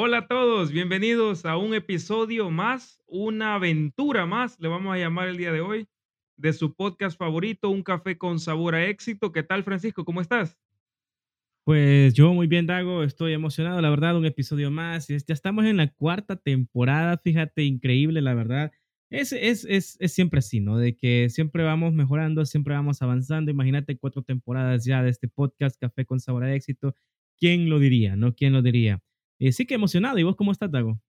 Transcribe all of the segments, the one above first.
Hola a todos, bienvenidos a un episodio más, una aventura más, le vamos a llamar el día de hoy, de su podcast favorito, Un Café con Sabor a Éxito. ¿Qué tal, Francisco? ¿Cómo estás? Pues yo muy bien, Dago, estoy emocionado, la verdad, un episodio más. Ya estamos en la cuarta temporada, fíjate, increíble, la verdad. Es, es, es, es siempre así, ¿no? De que siempre vamos mejorando, siempre vamos avanzando. Imagínate cuatro temporadas ya de este podcast, Café con Sabor a Éxito. ¿Quién lo diría, no? ¿Quién lo diría? Eh, sí que emocionado. ¿Y vos cómo estás, Dago?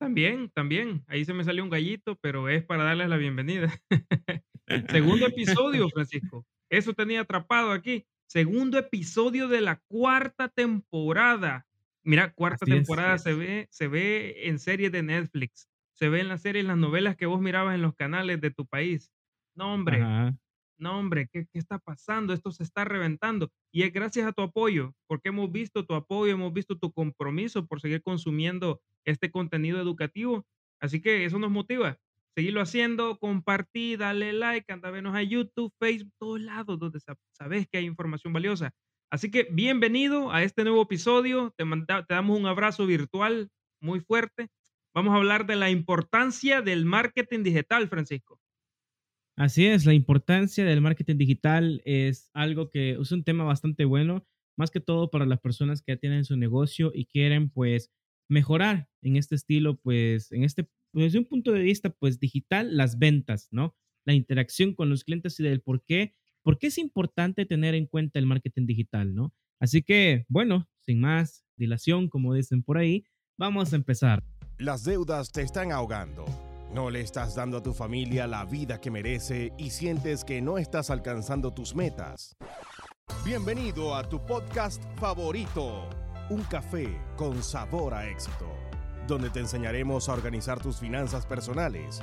También, también. Ahí se me salió un gallito, pero es para darles la bienvenida. Segundo episodio, Francisco. Eso tenía atrapado aquí. Segundo episodio de la cuarta temporada. Mira, cuarta Así es. temporada se ve, se ve en series de Netflix. Se ve en las series, en las novelas que vos mirabas en los canales de tu país. No, hombre, Ajá. No, hombre, ¿qué, qué está pasando? Esto se está reventando. Y es gracias a tu apoyo, porque hemos visto tu apoyo, hemos visto tu compromiso por seguir consumiendo este contenido educativo. Así que eso nos motiva. Seguirlo haciendo, compartí, dale like, anda a vernos a YouTube, Facebook, todos lados donde sa- sabes que hay información valiosa. Así que bienvenido a este nuevo episodio. Te, manda- te damos un abrazo virtual muy fuerte. Vamos a hablar de la importancia del marketing digital, Francisco. Así es, la importancia del marketing digital es algo que es un tema bastante bueno, más que todo para las personas que ya tienen su negocio y quieren pues mejorar en este estilo, pues en este, desde un punto de vista pues digital, las ventas, ¿no? La interacción con los clientes y del por qué, por qué es importante tener en cuenta el marketing digital, ¿no? Así que, bueno, sin más dilación, como dicen por ahí, vamos a empezar. Las deudas te están ahogando. No le estás dando a tu familia la vida que merece y sientes que no estás alcanzando tus metas. Bienvenido a tu podcast favorito, Un café con sabor a éxito, donde te enseñaremos a organizar tus finanzas personales.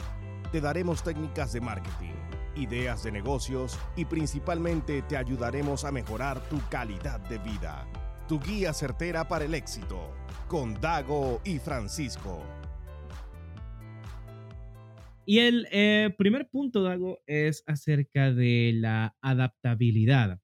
Te daremos técnicas de marketing, ideas de negocios y principalmente te ayudaremos a mejorar tu calidad de vida. Tu guía certera para el éxito, con Dago y Francisco. Y el eh, primer punto, Dago, es acerca de la adaptabilidad.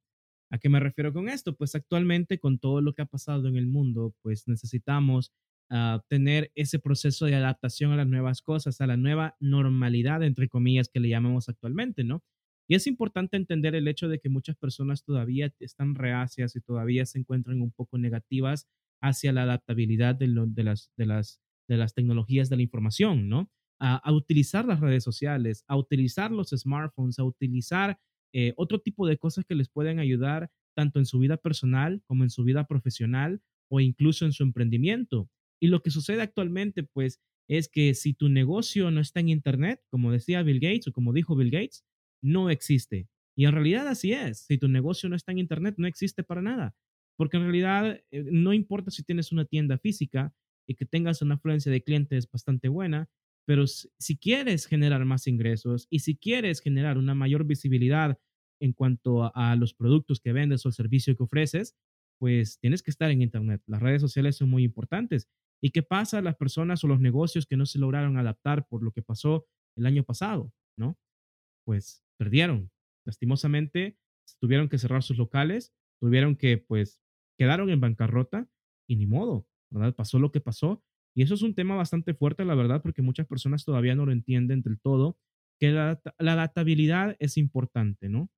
¿A qué me refiero con esto? Pues actualmente con todo lo que ha pasado en el mundo, pues necesitamos ah, tener ese proceso de adaptación a las nuevas cosas, a la nueva normalidad, entre comillas, que le llamamos actualmente, ¿no? Y es importante entender el hecho de que muchas personas todavía están reacias y todavía se encuentran un poco negativas hacia la adaptabilidad de, las tecnologías de la información, ¿no? A, utilizar las redes sociales, a utilizar los smartphones, a utilizar eh, otro tipo de cosas que les pueden ayudar tanto en su vida personal como en su vida profesional o incluso en su emprendimiento. Y lo que sucede actualmente, pues, es que si tu negocio no está en Internet, como decía Bill Gates o como dijo Bill Gates, no existe. Y en realidad así es. Si tu negocio no está en Internet, no existe para nada. Porque en realidad eh, no importa si tienes una tienda física y que tengas una afluencia de clientes bastante buena, pero si quieres generar más ingresos y si quieres generar una mayor visibilidad en cuanto a, a los productos que vendes o el servicio que ofreces, pues tienes que estar en Internet. Las redes sociales son muy importantes. ¿Y qué pasa a las personas o los negocios que no se lograron adaptar por lo que pasó el año pasado? ¿No? Pues perdieron. Lastimosamente, tuvieron que cerrar sus locales, tuvieron que, pues, quedaron en bancarrota y ni modo, ¿verdad? Pasó lo que pasó y eso es un tema bastante fuerte, la verdad, porque muchas personas todavía no lo entienden del todo, que la, la adaptabilidad es importante, ¿no?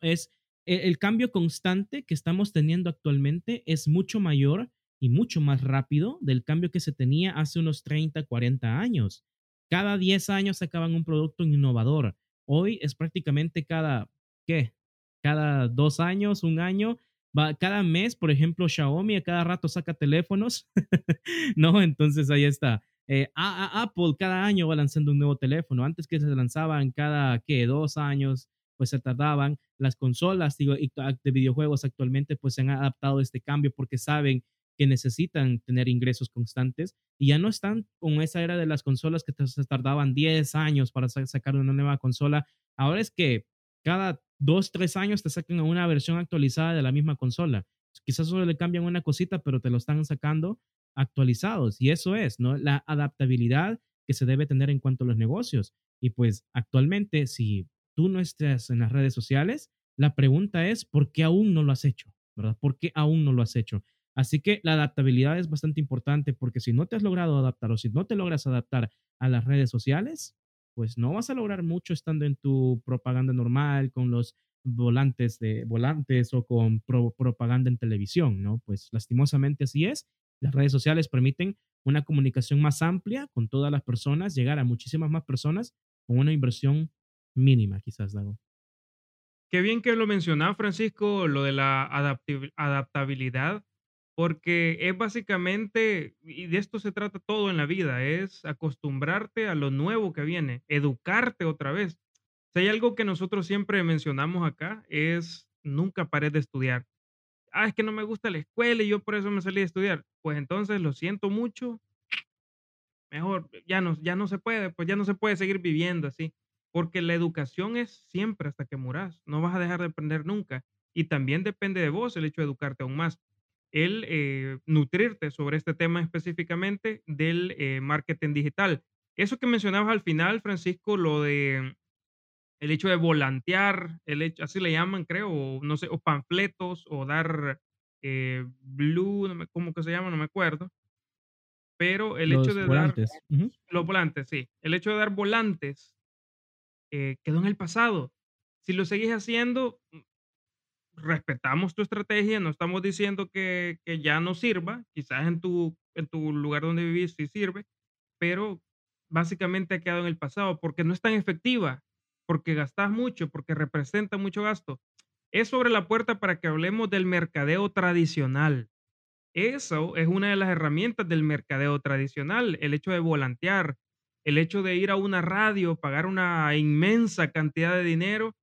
Es e- el cambio constante que estamos teniendo actualmente es mucho mayor y mucho más rápido del cambio que se tenía hace unos 30, 40 años. Cada 10 años sacaban un producto innovador. Hoy es prácticamente cada, ¿qué? Cada dos años, un año, va, cada mes, por ejemplo, Xiaomi a cada rato saca teléfonos, ¿no? Entonces ahí está. Eh, a- a- Apple cada año va lanzando un nuevo teléfono. Antes que se lanzaban cada, ¿qué? Dos años, pues se tardaban. Las consolas digo, de videojuegos actualmente pues se han adaptado a este cambio porque saben que necesitan tener ingresos constantes y ya no están con esa era de las consolas que se tardaban 10 años para sa- sacar una nueva consola. Ahora es que cada dos, tres años te sacan una versión actualizada de la misma consola. Quizás solo le cambian una cosita, pero te lo están sacando actualizados. Y eso es, ¿no? La adaptabilidad que se debe tener en cuanto a los negocios. Y pues actualmente, si tú no estás en las redes sociales, la pregunta es, ¿por qué aún no lo has hecho? ¿Verdad? ¿Por qué aún no lo has hecho? Así que la adaptabilidad es bastante importante porque si no te has logrado adaptar o si no te logras adaptar a las redes sociales, pues no vas a lograr mucho estando en tu propaganda normal con los volantes de volantes o con propaganda en televisión, ¿no? Pues lastimosamente así es. Las redes sociales permiten una comunicación más amplia con todas las personas, llegar a muchísimas más personas con una inversión mínima, quizás, Dago. Qué bien que lo mencionaba, Francisco, lo de la adaptabilidad, porque es básicamente, y de esto se trata todo en la vida, es acostumbrarte a lo nuevo que viene, educarte otra vez. Si hay algo que nosotros siempre mencionamos acá, es nunca pares de estudiar. Ah, es que no me gusta la escuela y yo por eso me salí a estudiar. Pues entonces lo siento mucho. Mejor, ya no, ya no se puede, pues ya no se puede seguir viviendo así. Porque la educación es siempre hasta que muras. No vas a dejar de aprender nunca. Y también depende de vos el hecho de educarte aún más. El eh, nutrirte sobre este tema específicamente del eh, marketing digital. Eso que mencionabas al final, Francisco, lo de el hecho de volantear, el hecho, así le llaman, creo, o no sé, o panfletos, o dar eh, blue, no me, ¿cómo que se llama? No me acuerdo. Pero el hecho de volantes. dar los volantes, sí, el hecho de dar volantes eh, quedó en el pasado. Si lo seguís haciendo, respetamos tu estrategia, no estamos diciendo que, que ya no sirva, quizás en tu, en tu lugar donde vivís sí sirve, pero básicamente ha quedado en el pasado porque no es tan efectiva porque gastas mucho, porque representa mucho gasto. Es sobre la puerta para que hablemos del mercadeo tradicional. Eso es una de las herramientas del mercadeo tradicional, el hecho de volantear, el hecho de ir a una radio, pagar una inmensa cantidad de dinero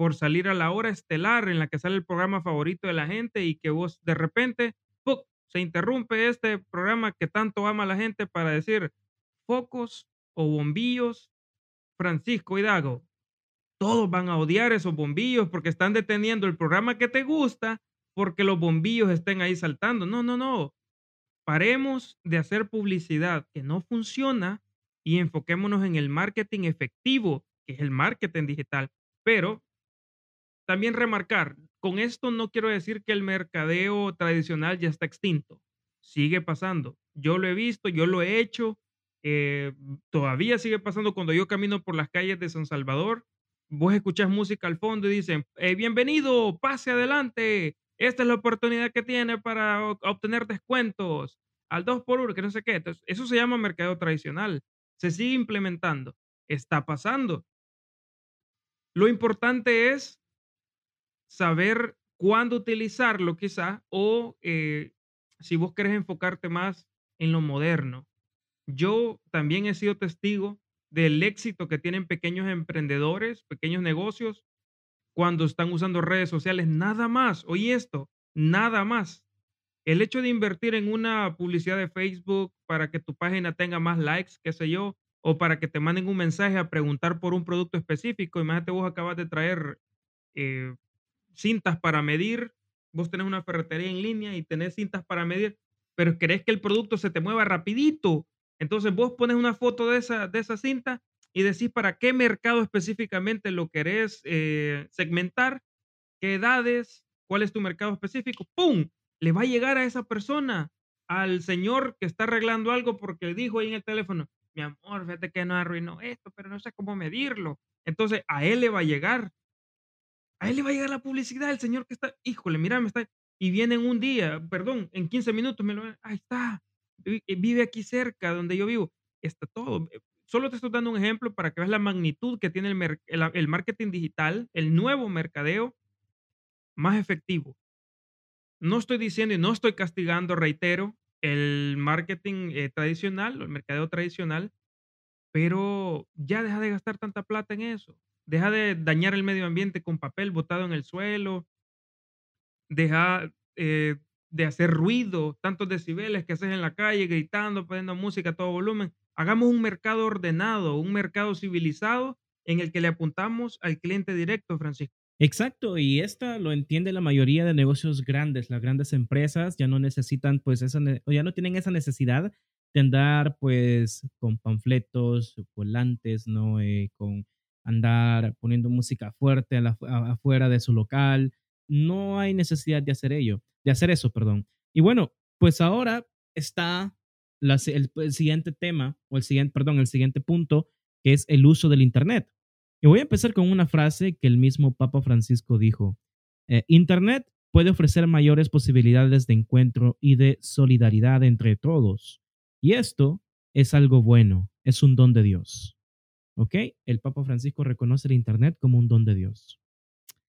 por salir a la hora estelar en la que sale el programa favorito de la gente y que vos de repente se interrumpe este programa que tanto ama la gente para decir focos o bombillos, Francisco Hidago, todos van a odiar esos bombillos porque están deteniendo el programa que te gusta porque los bombillos estén ahí saltando. No, no, no. Paremos de hacer publicidad que no funciona y enfoquémonos en el marketing efectivo, que es el marketing digital. Pero también remarcar, con esto no quiero decir que el mercadeo tradicional ya está extinto. Sigue pasando. Yo lo he visto, yo lo he hecho. Eh, todavía sigue pasando cuando yo camino por las calles de San Salvador vos escuchás música al fondo y dicen, eh, bienvenido, pase adelante, esta es la oportunidad que tiene para obtener descuentos al 2 por 1 que no sé qué. Entonces, eso se llama mercado tradicional. Se sigue implementando. Está pasando. Lo importante es saber cuándo utilizarlo quizá o eh, si vos querés enfocarte más en lo moderno. Yo también he sido testigo del éxito que tienen pequeños emprendedores, pequeños negocios, cuando están usando redes sociales, nada más. Oye esto, nada más. El hecho de invertir en una publicidad de Facebook para que tu página tenga más likes, qué sé yo, o para que te manden un mensaje a preguntar por un producto específico. Imagínate, vos acabas de traer eh, cintas para medir, vos tenés una ferretería en línea y tenés cintas para medir, pero querés que el producto se te mueva rapidito entonces vos pones una foto de esa, de esa cinta y decís para qué mercado específicamente lo querés eh, segmentar, qué edades, cuál es tu mercado específico. ¡Pum! Le va a llegar a esa persona, al señor que está arreglando algo porque dijo ahí en el teléfono, mi amor, fíjate que no arruinó esto, pero no sé cómo medirlo. Entonces a él le va a llegar. A él le va a llegar la publicidad, el señor que está, híjole, mira, me está, y viene en un día, perdón, en 15 minutos me lo, ahí está, eh, vive aquí cerca donde yo vivo, está todo. Eh, solo te estoy dando un ejemplo para que veas la magnitud que tiene el, el, marketing digital, el nuevo mercadeo más efectivo. No estoy diciendo y no estoy castigando, reitero, el marketing eh, tradicional, el mercadeo tradicional, pero ya deja de gastar tanta plata en eso. Deja de dañar el medio ambiente con papel botado en el suelo. Deja de hacer ruido, tantos decibeles que haces en la calle, gritando, poniendo música a todo volumen. Hagamos un mercado ordenado, un mercado civilizado en el que le apuntamos al cliente directo, Francisco. Exacto, y esta lo entiende la mayoría de negocios grandes. Las grandes empresas ya no necesitan, pues, esa, o ya no tienen esa necesidad de andar, pues, con panfletos, volantes, ¿no? Eh, con andar poniendo música fuerte afuera de su local. No hay necesidad de hacer ello de hacer eso, perdón. Y bueno, pues ahora está el, siguiente tema, o el siguiente, perdón, el siguiente punto, que es el uso del Internet. Y voy a empezar con una frase que el mismo Papa Francisco dijo. Eh, Internet puede ofrecer mayores posibilidades de encuentro y de solidaridad entre todos. Y esto es algo bueno, es un don de Dios. ¿Ok? El Papa Francisco reconoce el Internet como un don de Dios.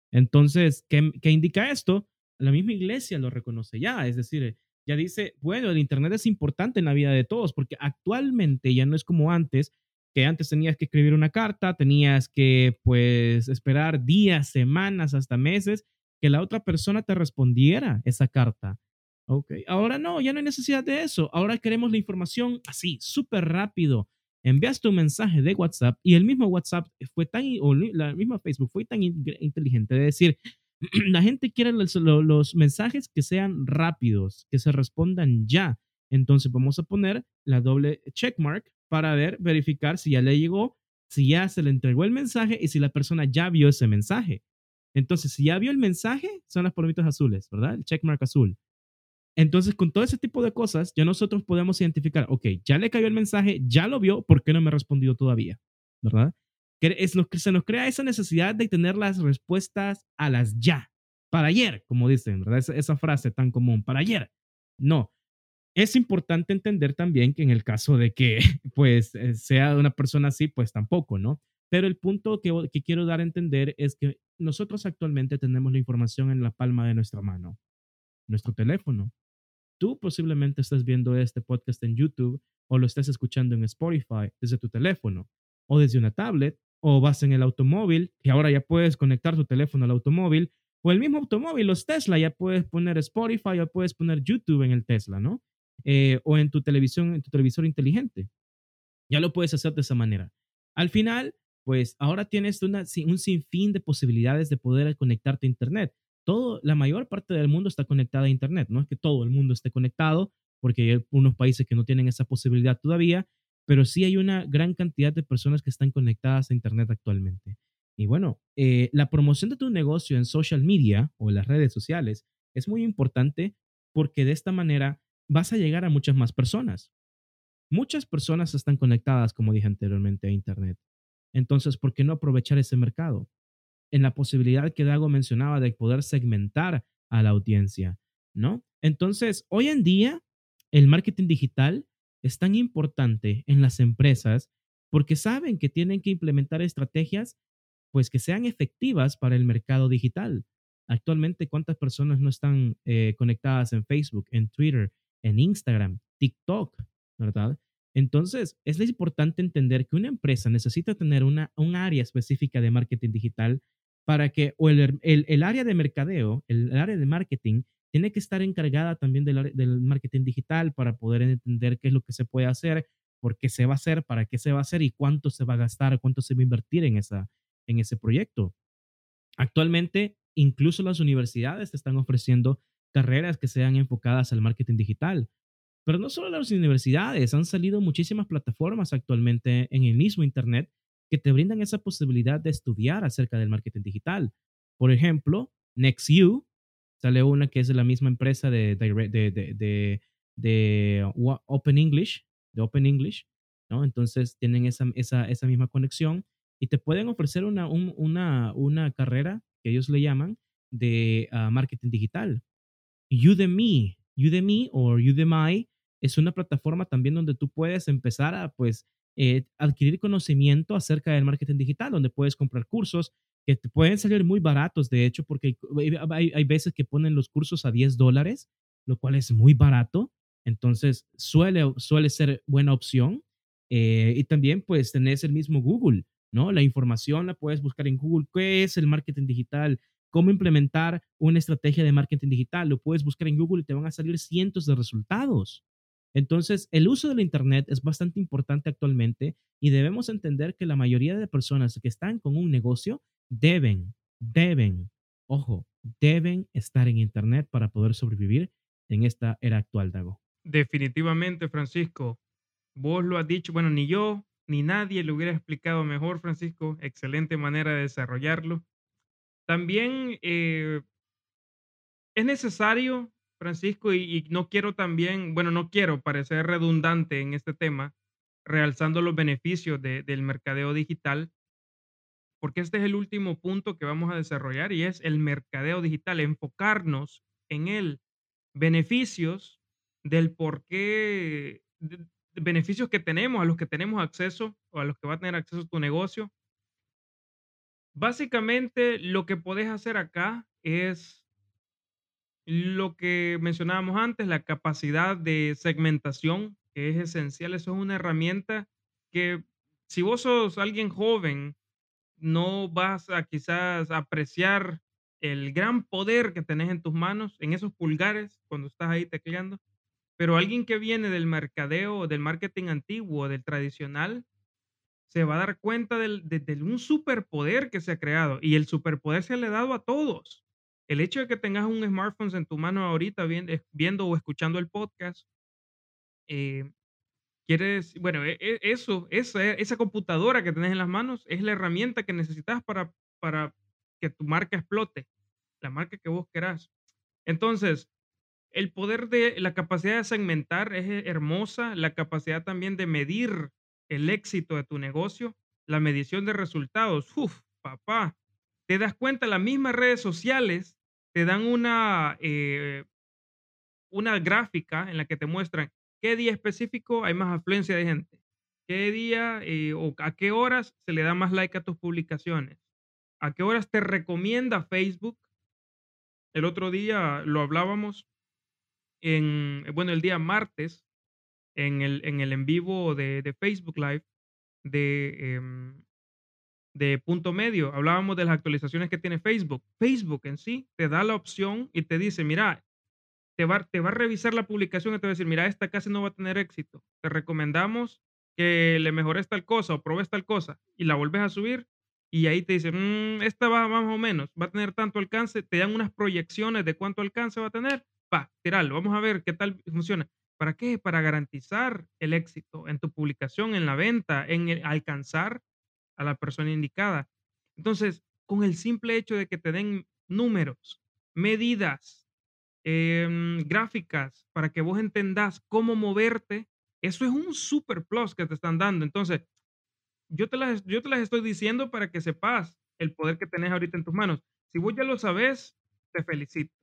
Entonces, ¿qué, ¿qué, indica esto? La misma iglesia lo reconoce ya, es decir, ya dice, bueno, el Internet es importante en la vida de todos, porque actualmente ya no es como antes, que antes tenías que escribir una carta, tenías que, pues, esperar días, semanas, hasta meses, que la otra persona te respondiera esa carta. Ok, ahora no, ya no hay necesidad de eso. Ahora queremos la información así, súper rápido. Envías tu mensaje de WhatsApp y el mismo WhatsApp fue tan, o la misma Facebook fue tan inteligente de decir, la gente quiere los, mensajes que sean rápidos, que se respondan ya. Entonces vamos a poner la doble checkmark para ver, verificar si ya le llegó, si ya se le entregó el mensaje y si la persona ya vio ese mensaje. Entonces, si ya vio el mensaje, son las palomitas azules, ¿verdad? El checkmark azul. Entonces, con todo ese tipo de cosas, ya nosotros podemos identificar, ok, ya le cayó el mensaje, ya lo vio, ¿por qué no me ha respondido todavía? ¿Verdad? Que es lo que se nos crea esa necesidad de tener las respuestas a las ya, para ayer, como dicen, ¿verdad? Esa, esa frase tan común, para ayer. No, es importante entender también que en el caso de que pues eh, sea una persona así, pues tampoco, ¿no? Pero el punto que, que, quiero dar a entender es que nosotros actualmente tenemos la información en la palma de nuestra mano, nuestro teléfono. Tú posiblemente estás viendo este podcast en YouTube o lo estás escuchando en Spotify desde tu teléfono o desde una tablet o vas en el automóvil y ahora ya puedes conectar tu teléfono al automóvil o el mismo automóvil, los Tesla, ya puedes poner Spotify o puedes poner YouTube en el Tesla, ¿no? Eh, o en tu televisión, en tu televisor inteligente. Ya lo puedes hacer de esa manera. Al final, pues ahora tienes una, un sinfín de posibilidades de poder conectarte a Internet. Todo, la mayor parte del mundo está conectada a Internet. No es que todo el mundo esté conectado, porque hay unos países que no tienen esa posibilidad todavía, pero sí hay una gran cantidad de personas que están conectadas a Internet actualmente. Y bueno, eh, la promoción de tu negocio en social media o las redes sociales es muy importante porque de esta manera vas a llegar a muchas más personas. Muchas personas están conectadas, como dije anteriormente, a Internet. Entonces, ¿por qué no aprovechar ese mercado? En la posibilidad que Dago mencionaba de poder segmentar a la audiencia, ¿no? Entonces, hoy en día, el marketing digital es tan importante en las empresas porque saben que tienen que implementar estrategias pues que sean efectivas para el mercado digital. Actualmente, ¿cuántas personas no están eh, conectadas en Facebook, en Twitter, en Instagram, TikTok, ¿verdad? Entonces, es importante entender que una empresa necesita tener una, un área específica de marketing digital para que, o el, el, área de mercadeo, el, área de marketing, tiene que estar encargada también del, del marketing digital para poder entender qué es lo que se puede hacer, por qué se va a hacer, para qué se va a hacer y cuánto se va a gastar, cuánto se va a invertir en, esa, en ese proyecto. Actualmente, incluso las universidades están ofreciendo carreras que sean enfocadas al marketing digital. Pero no solo las universidades, han salido muchísimas plataformas actualmente en el mismo Internet que te brindan esa posibilidad de estudiar acerca del marketing digital. Por ejemplo, NextU, sale una que es de la misma empresa de, Open English, de Open English, ¿no? Entonces tienen esa, esa, esa misma conexión y te pueden ofrecer una, una, una carrera que ellos le llaman de ah, marketing digital. Udemy, Udemy o Udemy es una plataforma también donde tú puedes empezar a pues eh, adquirir conocimiento acerca del marketing digital, donde puedes comprar cursos que te pueden salir muy baratos, de hecho, porque hay, hay veces que ponen los cursos a 10 dólares, lo cual es muy barato. Entonces, suele, suele ser buena opción. Eh, y también, pues, tenés el mismo Google, ¿no? La información la puedes buscar en Google. ¿Qué es el marketing digital? cómo implementar una estrategia de marketing digital. Lo puedes buscar en Google y te van a salir cientos de resultados. Entonces, el uso del Internet es bastante importante actualmente y debemos entender que la mayoría de personas que están con un negocio deben, deben, ojo, deben estar en Internet para poder sobrevivir en esta era actual, Dago. Definitivamente, Francisco. Vos lo has dicho, bueno, ni yo ni nadie lo hubiera explicado mejor, Francisco. Excelente manera de desarrollarlo. También eh, es necesario Francisco, y, no quiero también, bueno, no quiero parecer redundante en este tema, realzando los beneficios del mercadeo digital, porque este es el último punto que vamos a desarrollar y es el mercadeo digital, enfocarnos en el beneficios del por qué, beneficios que tenemos, a los que tenemos acceso o a los que va a tener acceso tu negocio. Básicamente lo que puedes hacer acá es lo que mencionábamos antes, la capacidad de segmentación, que es esencial. Eso es una herramienta que si vos sos alguien joven, no vas a quizás apreciar el gran poder que tenés en tus manos, en esos pulgares, cuando estás ahí tecleando. Pero alguien que viene del mercadeo, del marketing antiguo, del tradicional, se va a dar cuenta del, de, un superpoder que se ha creado. Y el superpoder se le ha dado a todos. El hecho de que tengas un smartphone en tu mano ahorita viendo o escuchando el podcast, eh, quieres, bueno, e, e, eso, esa, esa computadora que tenés en las manos es la herramienta que necesitas para, para que tu marca explote, la marca que vos querás. Entonces, el poder de la capacidad de segmentar es eh, hermosa, la capacidad también de medir el éxito de tu negocio, la medición de resultados. Uf, papá, te das cuenta, las mismas redes sociales te dan una, eh, una gráfica en la que te muestran qué día específico hay más afluencia de gente, qué día eh, o a qué horas se le da más like a tus publicaciones, a qué horas te recomienda Facebook. El otro día lo hablábamos en, bueno, el día martes, en el en, el en vivo de, Facebook Live de, em, de punto medio, hablábamos de las actualizaciones que tiene Facebook. Facebook en sí te da la opción y te dice, mira, te va, te va a revisar la publicación y te va a decir, mira, esta casi no va a tener éxito. Te recomendamos que le mejores tal cosa o probes tal cosa y la vuelves a subir y ahí te dice, mm, esta va más o menos, va a tener tanto alcance, te dan unas proyecciones de cuánto alcance va a tener pa, tiralo, vamos a ver qué tal funciona. ¿Para qué? Para garantizar el éxito en tu publicación, en la venta, en alcanzar a la persona indicada. Entonces, con el simple hecho de que te den números, medidas, em, gráficas, para que vos entendás cómo moverte, eso es un super plus que te están dando. Entonces, yo te las, yo te las estoy diciendo para que sepas el poder que tenés ahorita en tus manos. Si vos ya lo sabes, te felicito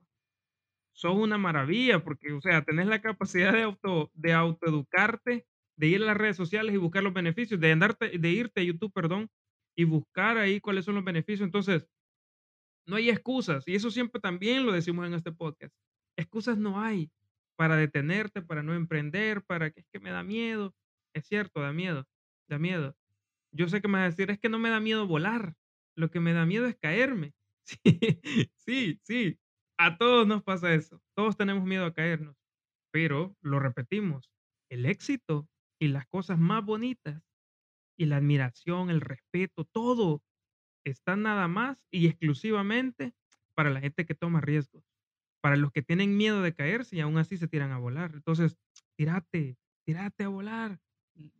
son una maravilla porque, o sea, tenés la capacidad de, auto, de autoeducarte, de ir a las redes sociales y buscar los beneficios, de, andarte, de irte a YouTube, perdón, y buscar ahí cuáles son los beneficios. Entonces, no hay excusas. Y eso siempre también lo decimos en este podcast. Excusas no hay para detenerte, para no emprender, para que es que me da miedo. Es cierto, da miedo, da miedo. Yo sé que me vas a decir, es que no me da miedo volar. Lo que me da miedo es caerme. Sí, sí, sí. A todos nos pasa eso. Todos tenemos miedo a caernos. Pero lo repetimos, el éxito y las cosas más bonitas y la admiración, el respeto, todo está nada más y exclusivamente para la gente que toma riesgos, para los que tienen miedo de caerse y aún así se tiran a volar. Entonces, tírate, tírate a volar.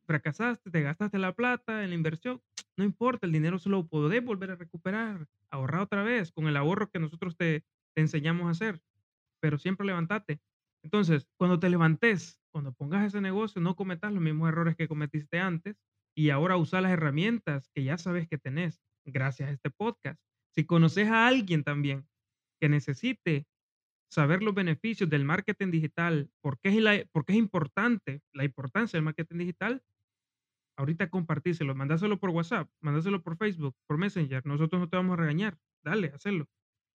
Fracasaste, te gastaste la plata en la inversión, no importa, el dinero solo lo podés volver a recuperar, ahorrar otra vez con el ahorro que nosotros te, te enseñamos a hacer, pero siempre levantate. Entonces, cuando te levantes, cuando pongas ese negocio, no cometas los mismos errores que cometiste antes y ahora usa las herramientas que ya sabes que tenés gracias a este podcast. Si conoces a alguien también que necesite saber los beneficios del marketing digital, por qué es, la, por qué es importante la importancia del marketing digital, ahorita compartíselo, mandáselo por WhatsApp, mandáselo por Facebook, por Messenger. Nosotros no te vamos a regañar. Dale, hazlo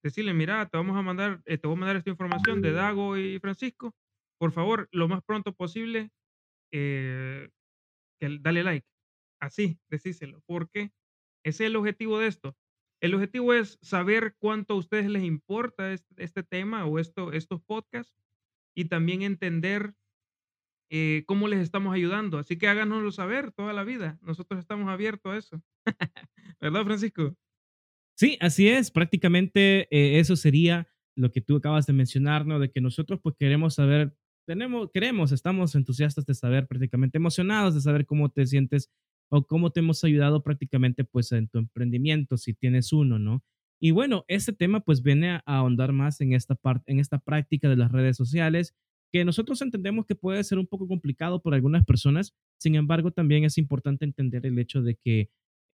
decirle, mira, te vamos a mandar, eh, te voy a mandar esta información de Dago y Francisco. Por favor, lo más pronto posible, eh, dale like. Así, decíselo. Porque ese es el objetivo de esto. El objetivo es saber cuánto a ustedes les importa este, este tema o esto, estos podcasts y también entender eh, cómo les estamos ayudando. Así que háganoslo saber toda la vida. Nosotros estamos abiertos a eso. ¿Verdad, Francisco? Sí, así es. Prácticamente eh, eso sería lo que tú acabas de mencionar, ¿no? De que nosotros pues queremos saber, tenemos, queremos, estamos entusiastas de saber, prácticamente emocionados de saber cómo te sientes o cómo te hemos ayudado prácticamente pues en tu emprendimiento, si tienes uno, ¿no? Y bueno, este tema pues viene a ahondar más en esta parte, en esta práctica de las redes sociales, que nosotros entendemos que puede ser un poco complicado por algunas personas. Sin embargo, también es importante entender el hecho de que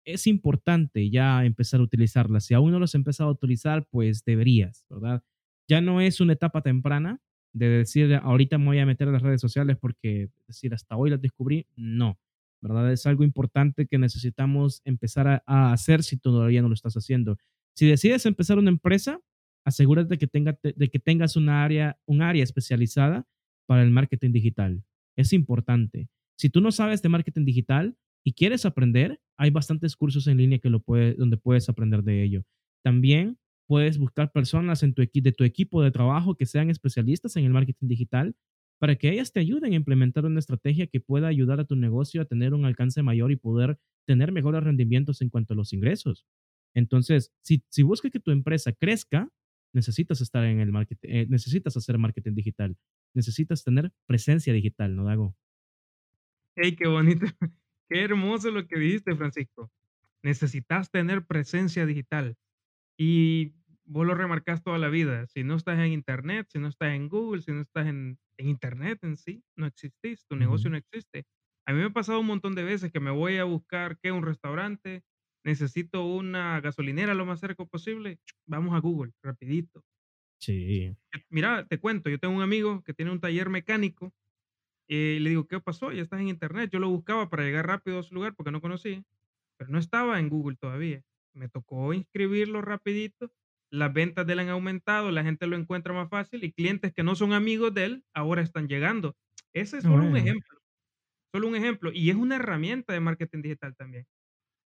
es importante ya empezar a utilizarlas. Si aún no los has empezado a utilizar, pues deberías, ¿verdad? Ya no es una etapa temprana de decir, ahorita me voy a meter a las redes sociales porque decir, hasta hoy las descubrí. No, ¿verdad? Es algo importante que necesitamos empezar a, a hacer si todavía no lo estás haciendo. Si decides empezar una empresa, asegúrate que tenga, de que tengas una área, un área especializada para el marketing digital. Es importante. Si tú no sabes de marketing digital y quieres aprender, hay bastantes cursos en línea que lo puede, donde puedes aprender de ello. También puedes buscar personas en tu de tu equipo de trabajo que sean especialistas en el marketing digital para que ellas te ayuden a implementar una estrategia que pueda ayudar a tu negocio a tener un alcance mayor y poder tener mejores rendimientos en cuanto a los ingresos. Entonces, si, si buscas que tu empresa crezca, necesitas estar en el marketing, eh, necesitas hacer marketing digital, necesitas tener presencia digital, ¿no, Dago? Hey, qué bonito, qué hermoso lo que dijiste, Francisco. Necesitas tener presencia digital. Y vos lo remarcas toda la vida. Si no estás en Internet, si no estás en Google, si no estás en, en Internet en sí, no existís, tu negocio no existe. A mí me ha pasado un montón de veces que me voy a buscar, ¿qué? Un restaurante, necesito una gasolinera lo más cerca posible, vamos a Google, rapidito. Sí. Mira, te cuento, yo tengo un amigo que tiene un taller mecánico y le digo, ¿qué pasó? Ya estás en internet. Yo lo buscaba para llegar rápido a su lugar porque no conocía, pero no estaba en Google todavía. Me tocó inscribirlo rapidito. Las ventas de él han aumentado, la gente lo encuentra más fácil y clientes que no son amigos de él ahora están llegando. Ese es solo un ejemplo. Solo un ejemplo. Y es una herramienta de marketing digital también.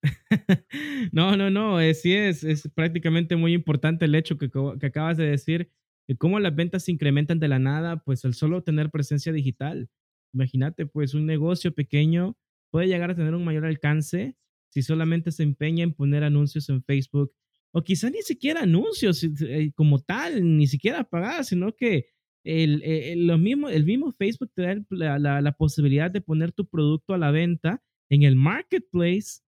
no, no, no, eh, sí es, es prácticamente muy importante el hecho que, que acabas de decir, de cómo las ventas se incrementan de la nada, pues el solo tener presencia digital. Imagínate, pues un negocio pequeño puede llegar a tener un mayor alcance si solamente se empeña en poner anuncios en Facebook o quizá ni siquiera anuncios eh, como tal, ni siquiera pagar, sino que el, el, lo mismo, el mismo Facebook te da la, la, posibilidad de poner tu producto a la venta en el marketplace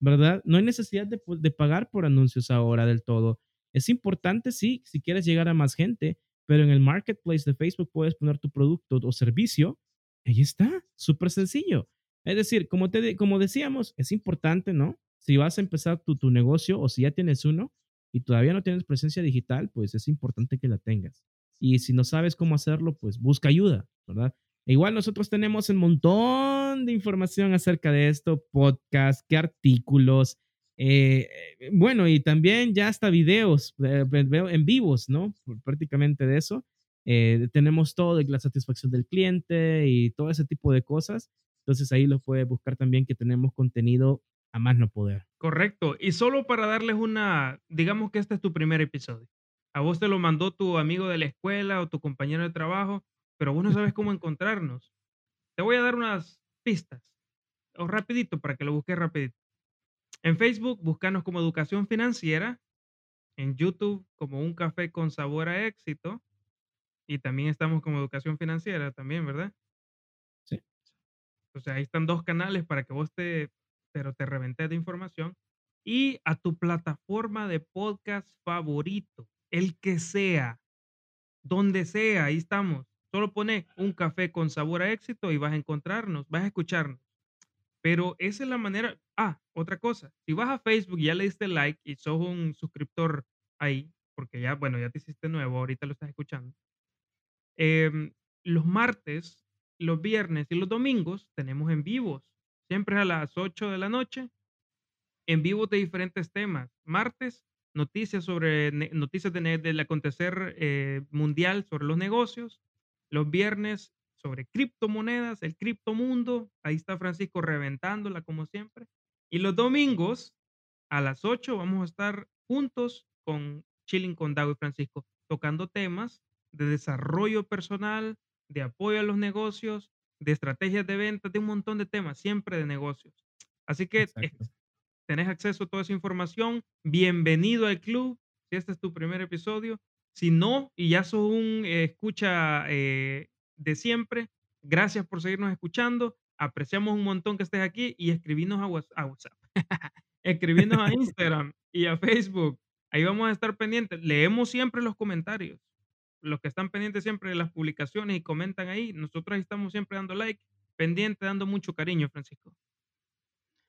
¿verdad? No hay necesidad de, de, pagar por anuncios ahora del todo. Es importante, sí, si quieres llegar a más gente, pero en el marketplace de Facebook puedes poner tu producto o servicio. Ahí está, súper sencillo. Es decir, como, te, como decíamos, es importante, ¿no? Si vas a empezar tu, tu negocio o si ya tienes uno y todavía no tienes presencia digital, pues es importante que la tengas. Y si no sabes cómo hacerlo, pues busca ayuda, ¿verdad? E igual nosotros tenemos un montón de información acerca de esto, podcast, qué artículos, eh, bueno, y también ya hasta videos eh, en vivos, ¿no? Prácticamente de eso. Eh, tenemos todo la satisfacción del cliente y todo ese tipo de cosas. Entonces ahí lo puede buscar también que tenemos contenido a más no poder. Correcto. Y solo para darles una, digamos que este es tu primer episodio. A vos te lo mandó tu amigo de la escuela o tu compañero de trabajo pero vos no sabes cómo encontrarnos. Te voy a dar unas pistas, o rapidito, para que lo busques rapidito. En Facebook, búscanos como Educación Financiera. En YouTube, como Un Café con Sabor a Éxito. Y también estamos como Educación Financiera, también, ¿verdad? Sí. O sea, ahí están dos canales para que vos te, pero te reventes de información. Y a tu plataforma de podcast favorito, el que sea, donde sea, ahí estamos. Solo pone un café con sabor a éxito y vas a encontrarnos, vas a escucharnos. Pero esa es la manera. Ah, otra cosa. Si vas a Facebook y ya le diste like y sos un suscriptor ahí, porque ya, bueno, ya te hiciste nuevo, ahorita lo estás escuchando. Em, los martes, los viernes y los domingos tenemos en vivos, siempre a las 8 de la noche, en vivos de diferentes temas. Martes, noticias sobre noticias del acontecer eh, mundial sobre los negocios. Los viernes sobre criptomonedas, el criptomundo. Ahí está Francisco reventándola como siempre. Y los domingos a las 8 vamos a estar juntos con Chilling con Dago y Francisco, tocando temas de desarrollo personal, de apoyo a los negocios, de estrategias de ventas, de un montón de temas, siempre de negocios. Así que tenés acceso a toda esa información. Bienvenido al club. Si este es tu primer episodio, si no, y ya sos un eh, escucha eh, de siempre, gracias por seguirnos escuchando. Apreciamos un montón que estés aquí y escribinos a, WhatsApp, escribinos a Instagram y a Facebook Ahí vamos a estar pendientes. Leemos siempre los comentarios. Los que están pendientes siempre de las publicaciones y comentan ahí. Nosotros estamos siempre dando like, pendiente, dando mucho cariño, Francisco.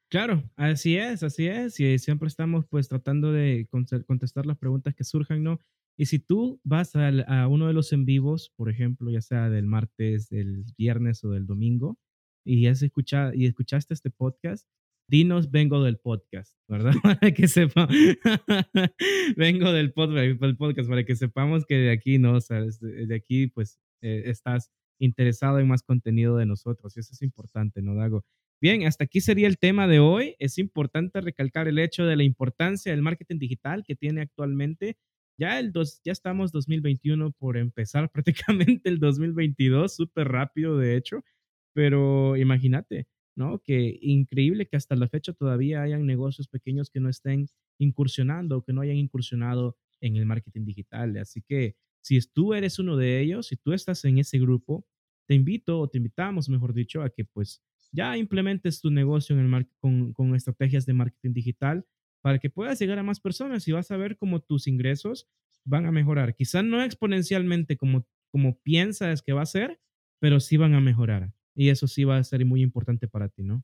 Claro, así es, así es. Y siempre estamos pues tratando de contestar las preguntas que surjan, ¿no? Y si tú vas a, uno de los en vivos, por ejemplo, ya sea del martes, del viernes o del domingo, y has escuchado y escuchaste este podcast, dinos vengo del podcast, ¿verdad? Para que sepa, vengo del podcast, para que sepamos que de aquí, ¿no? O sea, de aquí, pues, eh, estás interesado en más contenido de nosotros. Y eso es importante, ¿no, Dago? Bien, hasta aquí sería el tema de hoy. Es importante recalcar el hecho de la importancia del marketing digital que tiene actualmente. Ya, el dos, ya estamos 2021 por empezar prácticamente el 2022, súper rápido de hecho, pero imagínate, ¿no? Que increíble que hasta la fecha todavía hayan negocios pequeños que no estén incursionando, que no hayan incursionado en el marketing digital. Así que si tú eres uno de ellos, si tú estás en ese grupo, te invito o te invitamos, mejor dicho, a que pues ya implementes tu negocio en el con, con estrategias de marketing digital para que puedas llegar a más personas y vas a ver cómo tus ingresos van a mejorar. Quizás no exponencialmente como, como piensas que va a ser, pero sí van a mejorar. Y eso sí va a ser muy importante para ti, ¿no?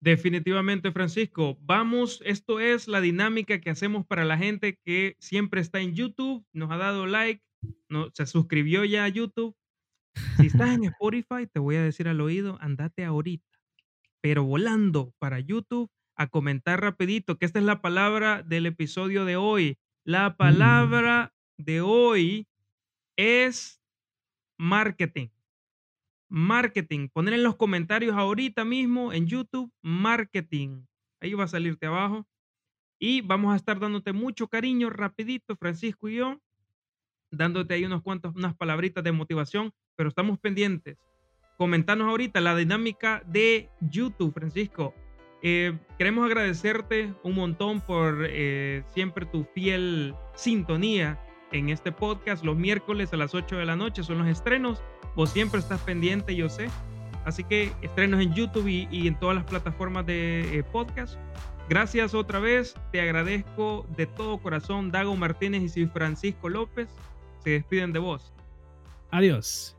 Definitivamente, Francisco. Vamos, esto es la dinámica que hacemos para la gente que siempre está en YouTube, nos ha dado like, no, se suscribió ya a YouTube. Si estás en Spotify, te voy a decir al oído, andate ahorita, pero volando para YouTube a comentar rapidito, que esta es la palabra del episodio de hoy. La mm. palabra de hoy es marketing marketing. Poner en los comentarios ahorita mismo en YouTube, marketing. Ahí va a salirte abajo. Y vamos a estar dándote mucho cariño rapidito, Francisco y yo, dándote ahí unos cuantos, unas palabritas de motivación, pero estamos pendientes. Comentanos ahorita la dinámica de YouTube, Francisco. Eh, queremos agradecerte un montón por eh, siempre tu fiel sintonía en este podcast. Los miércoles a las 8 de la noche son los estrenos Vos siempre estás pendiente, yo sé. Así que estrenos en YouTube y, en todas las plataformas de eh, podcast. Gracias otra vez. Te agradezco de todo corazón. Dago Martínez y Francisco López se despiden de vos. Adiós.